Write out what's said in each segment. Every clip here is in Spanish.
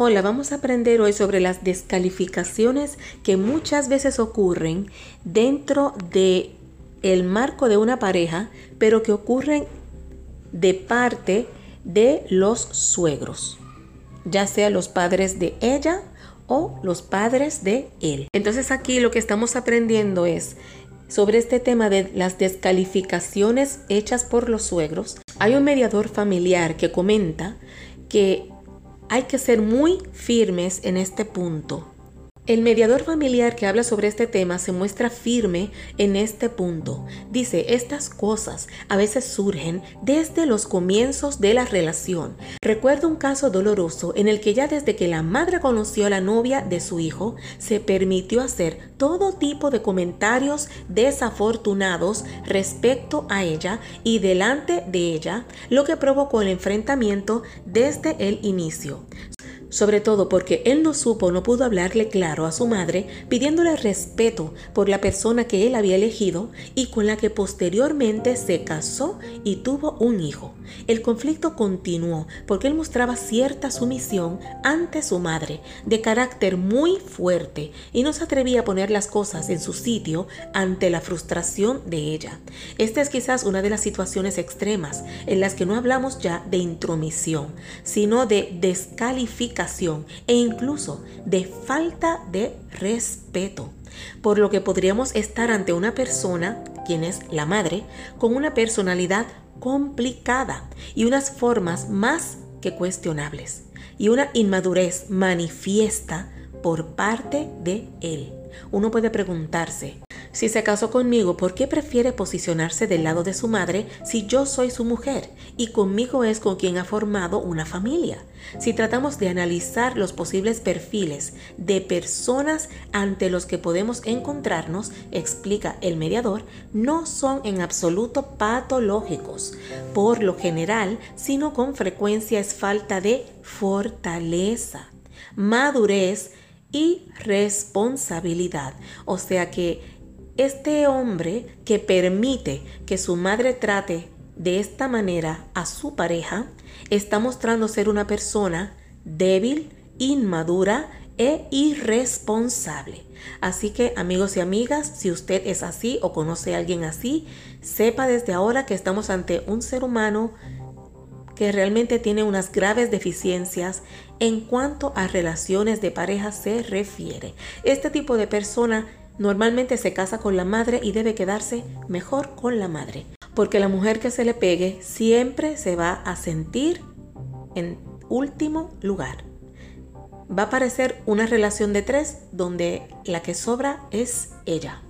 Hola, vamos a aprender hoy sobre las descalificaciones que muchas veces ocurren dentro de el marco de una pareja, pero que ocurren de parte de los suegros, ya sea los padres de ella o los padres de él. Entonces aquí lo que estamos aprendiendo es sobre este tema de las descalificaciones hechas por los suegros. Hay un mediador familiar que comenta que hay que ser muy firmes en este punto. El mediador familiar que habla sobre este tema se muestra firme en este punto. Dice, estas cosas a veces surgen desde los comienzos de la relación. Recuerdo un caso doloroso en el que ya desde que la madre conoció a la novia de su hijo, se permitió hacer todo tipo de comentarios desafortunados respecto a ella y delante de ella, lo que provocó el enfrentamiento desde el inicio sobre todo porque él no supo, no pudo hablarle claro a su madre, pidiéndole respeto por la persona que él había elegido y con la que posteriormente se casó y tuvo un hijo. El conflicto continuó porque él mostraba cierta sumisión ante su madre, de carácter muy fuerte, y no se atrevía a poner las cosas en su sitio ante la frustración de ella. Esta es quizás una de las situaciones extremas en las que no hablamos ya de intromisión, sino de descalificación e incluso de falta de respeto por lo que podríamos estar ante una persona, quien es la madre, con una personalidad complicada y unas formas más que cuestionables y una inmadurez manifiesta por parte de él. Uno puede preguntarse, si se casó conmigo, ¿por qué prefiere posicionarse del lado de su madre si yo soy su mujer y conmigo es con quien ha formado una familia? Si tratamos de analizar los posibles perfiles de personas ante los que podemos encontrarnos, explica el mediador, no son en absoluto patológicos. Por lo general, sino con frecuencia es falta de fortaleza, madurez y responsabilidad. O sea que este hombre que permite que su madre trate de esta manera a su pareja está mostrando ser una persona débil, inmadura e irresponsable. Así que amigos y amigas, si usted es así o conoce a alguien así, sepa desde ahora que estamos ante un ser humano que realmente tiene unas graves deficiencias en cuanto a relaciones de pareja se refiere. Este tipo de persona normalmente se casa con la madre y debe quedarse mejor con la madre, porque la mujer que se le pegue siempre se va a sentir en último lugar. Va a parecer una relación de tres donde la que sobra es ella.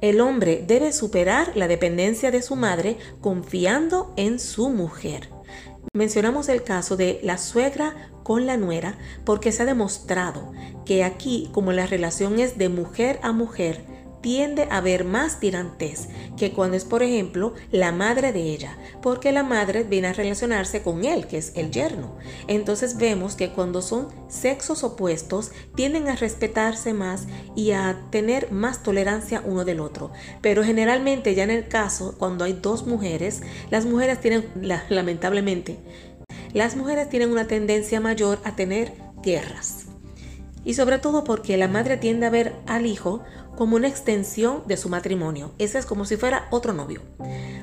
El hombre debe superar la dependencia de su madre confiando en su mujer. Mencionamos el caso de la suegra con la nuera porque se ha demostrado que aquí, como la relación es de mujer a mujer, tiende a haber más tirantes que cuando es, por ejemplo, la madre de ella, porque la madre viene a relacionarse con él, que es el yerno. Entonces vemos que cuando son sexos opuestos, tienden a respetarse más y a tener más tolerancia uno del otro. Pero generalmente ya en el caso, cuando hay dos mujeres, las mujeres tienen, lamentablemente, las mujeres tienen una tendencia mayor a tener guerras. Y sobre todo porque la madre tiende a ver al hijo como una extensión de su matrimonio. Ese es como si fuera otro novio.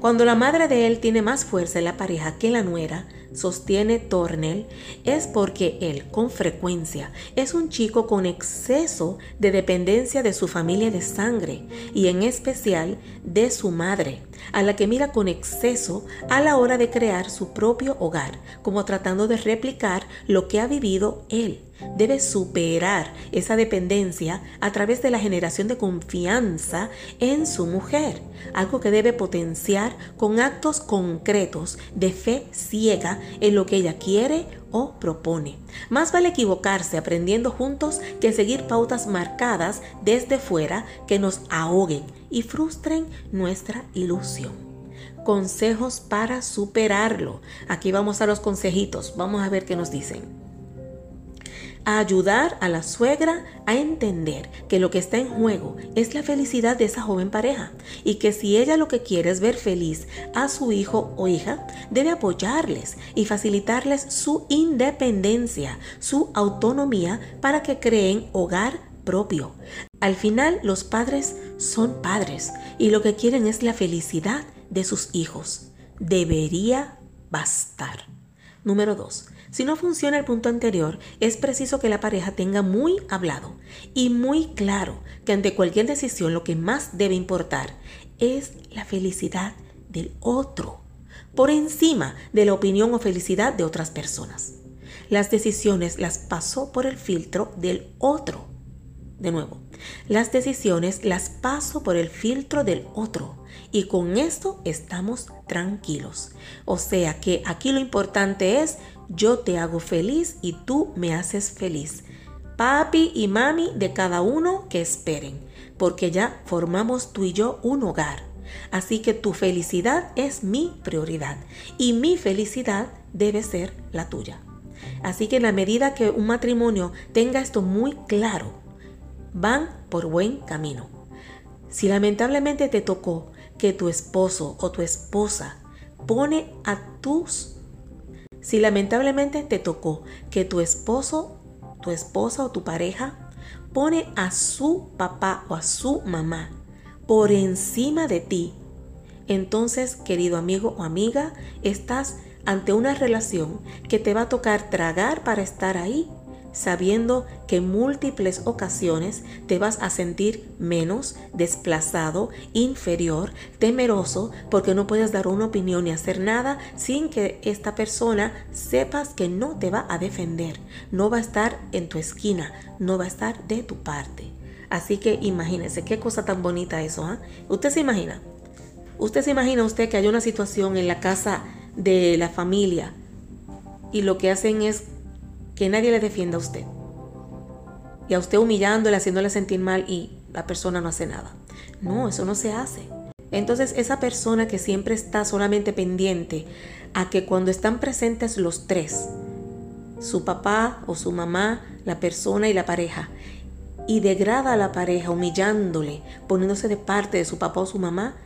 Cuando la madre de él tiene más fuerza en la pareja que la nuera, sostiene Tornel, es porque él, con frecuencia, es un chico con exceso de dependencia de su familia de sangre y en especial de su madre, a la que mira con exceso a la hora de crear su propio hogar, como tratando de replicar lo que ha vivido él debe superar esa dependencia a través de la generación de confianza en su mujer, algo que debe potenciar con actos concretos de fe ciega en lo que ella quiere o propone. Más vale equivocarse aprendiendo juntos que seguir pautas marcadas desde fuera que nos ahoguen y frustren nuestra ilusión consejos para superarlo. Aquí vamos a los consejitos. Vamos a ver qué nos dicen a ayudar a la suegra a entender que lo que está en juego es la felicidad de esa joven pareja y que si ella lo que quiere es ver feliz a su hijo o hija, debe apoyarles y facilitarles su independencia, su autonomía para que creen hogar propio. Al final los padres son padres y lo que quieren es la felicidad de sus hijos. Debería bastar. Número 2. Si no funciona el punto anterior, es preciso que la pareja tenga muy hablado y muy claro que ante cualquier decisión lo que más debe importar es la felicidad del otro, por encima de la opinión o felicidad de otras personas. Las decisiones las pasó por el filtro del otro. De nuevo, las decisiones las paso por el filtro del otro y con esto estamos tranquilos. O sea que aquí lo importante es yo te hago feliz y tú me haces feliz. Papi y mami de cada uno que esperen, porque ya formamos tú y yo un hogar. Así que tu felicidad es mi prioridad y mi felicidad debe ser la tuya. Así que en la medida que un matrimonio tenga esto muy claro, van por buen camino. Si lamentablemente te tocó que tu esposo o tu esposa pone a tus si lamentablemente te tocó que tu esposo, tu esposa o tu pareja pone a su papá o a su mamá por encima de ti, entonces, querido amigo o amiga, estás ante una relación que te va a tocar tragar para estar ahí sabiendo que en múltiples ocasiones te vas a sentir menos, desplazado, inferior, temeroso, porque no puedes dar una opinión ni hacer nada sin que esta persona sepas que no te va a defender, no va a estar en tu esquina, no va a estar de tu parte. Así que imagínese qué cosa tan bonita eso. ¿ah? Usted se imagina, usted se imagina usted que hay una situación en la casa de la familia y lo que hacen es que nadie le defienda a usted. Y a usted humillándole, haciéndole sentir mal y la persona no hace nada. No, eso no se hace. Entonces esa persona que siempre está solamente pendiente a que cuando están presentes los tres, su papá o su mamá, la persona y la pareja, y degrada a la pareja humillándole, poniéndose de parte de su papá o su mamá,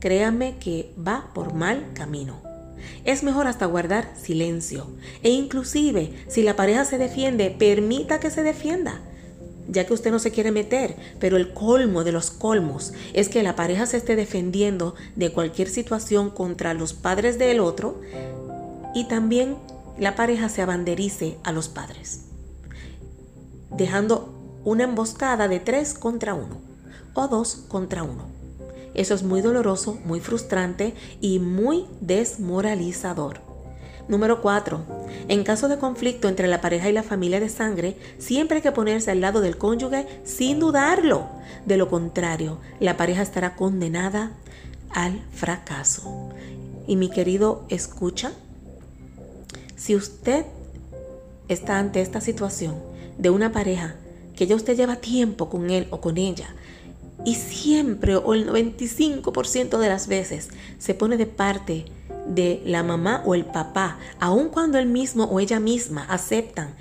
créame que va por mal camino. Es mejor hasta guardar silencio. E inclusive, si la pareja se defiende, permita que se defienda ya que usted no se quiere meter, pero el colmo de los colmos es que la pareja se esté defendiendo de cualquier situación contra los padres del otro y también la pareja se abanderice a los padres, dejando una emboscada de tres contra uno o dos contra uno. Eso es muy doloroso, muy frustrante y muy desmoralizador. Número 4. En caso de conflicto entre la pareja y la familia de sangre, siempre hay que ponerse al lado del cónyuge sin dudarlo. De lo contrario, la pareja estará condenada al fracaso. Y mi querido, escucha, si usted está ante esta situación de una pareja que ya usted lleva tiempo con él o con ella y siempre o el 95% de las veces se pone de parte de la mamá o el papá, aun cuando él mismo o ella misma aceptan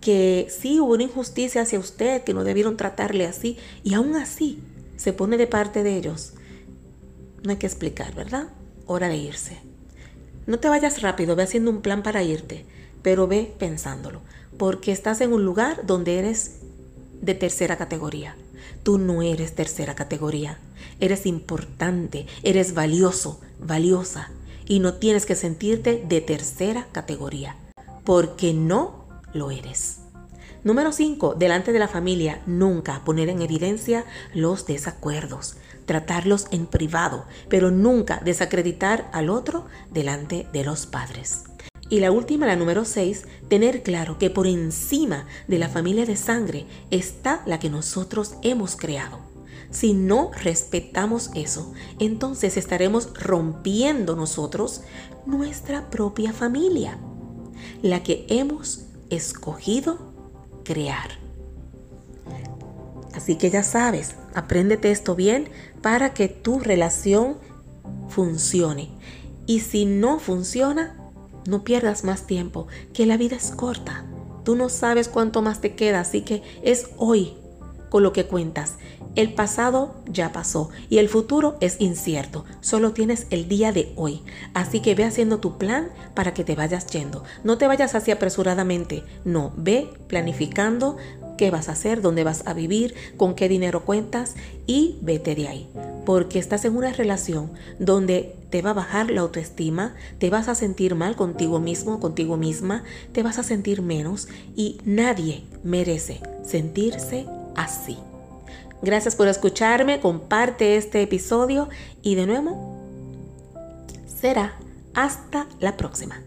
que sí hubo una injusticia hacia usted, que no debieron tratarle así, y aún así se pone de parte de ellos. No hay que explicar, ¿verdad? Hora de irse. No te vayas rápido, ve haciendo un plan para irte, pero ve pensándolo, porque estás en un lugar donde eres de tercera categoría. Tú no eres tercera categoría. Eres importante, eres valioso, valiosa. Y no tienes que sentirte de tercera categoría, porque no lo eres. Número 5. Delante de la familia, nunca poner en evidencia los desacuerdos. Tratarlos en privado, pero nunca desacreditar al otro delante de los padres. Y la última, la número 6, tener claro que por encima de la familia de sangre está la que nosotros hemos creado. Si no respetamos eso, entonces estaremos rompiendo nosotros nuestra propia familia, la que hemos escogido crear. Así que ya sabes, apréndete esto bien para que tu relación funcione. Y si no funciona, no pierdas más tiempo, que la vida es corta. Tú no sabes cuánto más te queda, así que es hoy con lo que cuentas. El pasado ya pasó y el futuro es incierto. Solo tienes el día de hoy. Así que ve haciendo tu plan para que te vayas yendo. No te vayas así apresuradamente. No, ve planificando qué vas a hacer, dónde vas a vivir, con qué dinero cuentas y vete de ahí. Porque estás en una relación donde te va a bajar la autoestima, te vas a sentir mal contigo mismo, contigo misma, te vas a sentir menos y nadie merece sentirse así. Gracias por escucharme, comparte este episodio y de nuevo será hasta la próxima.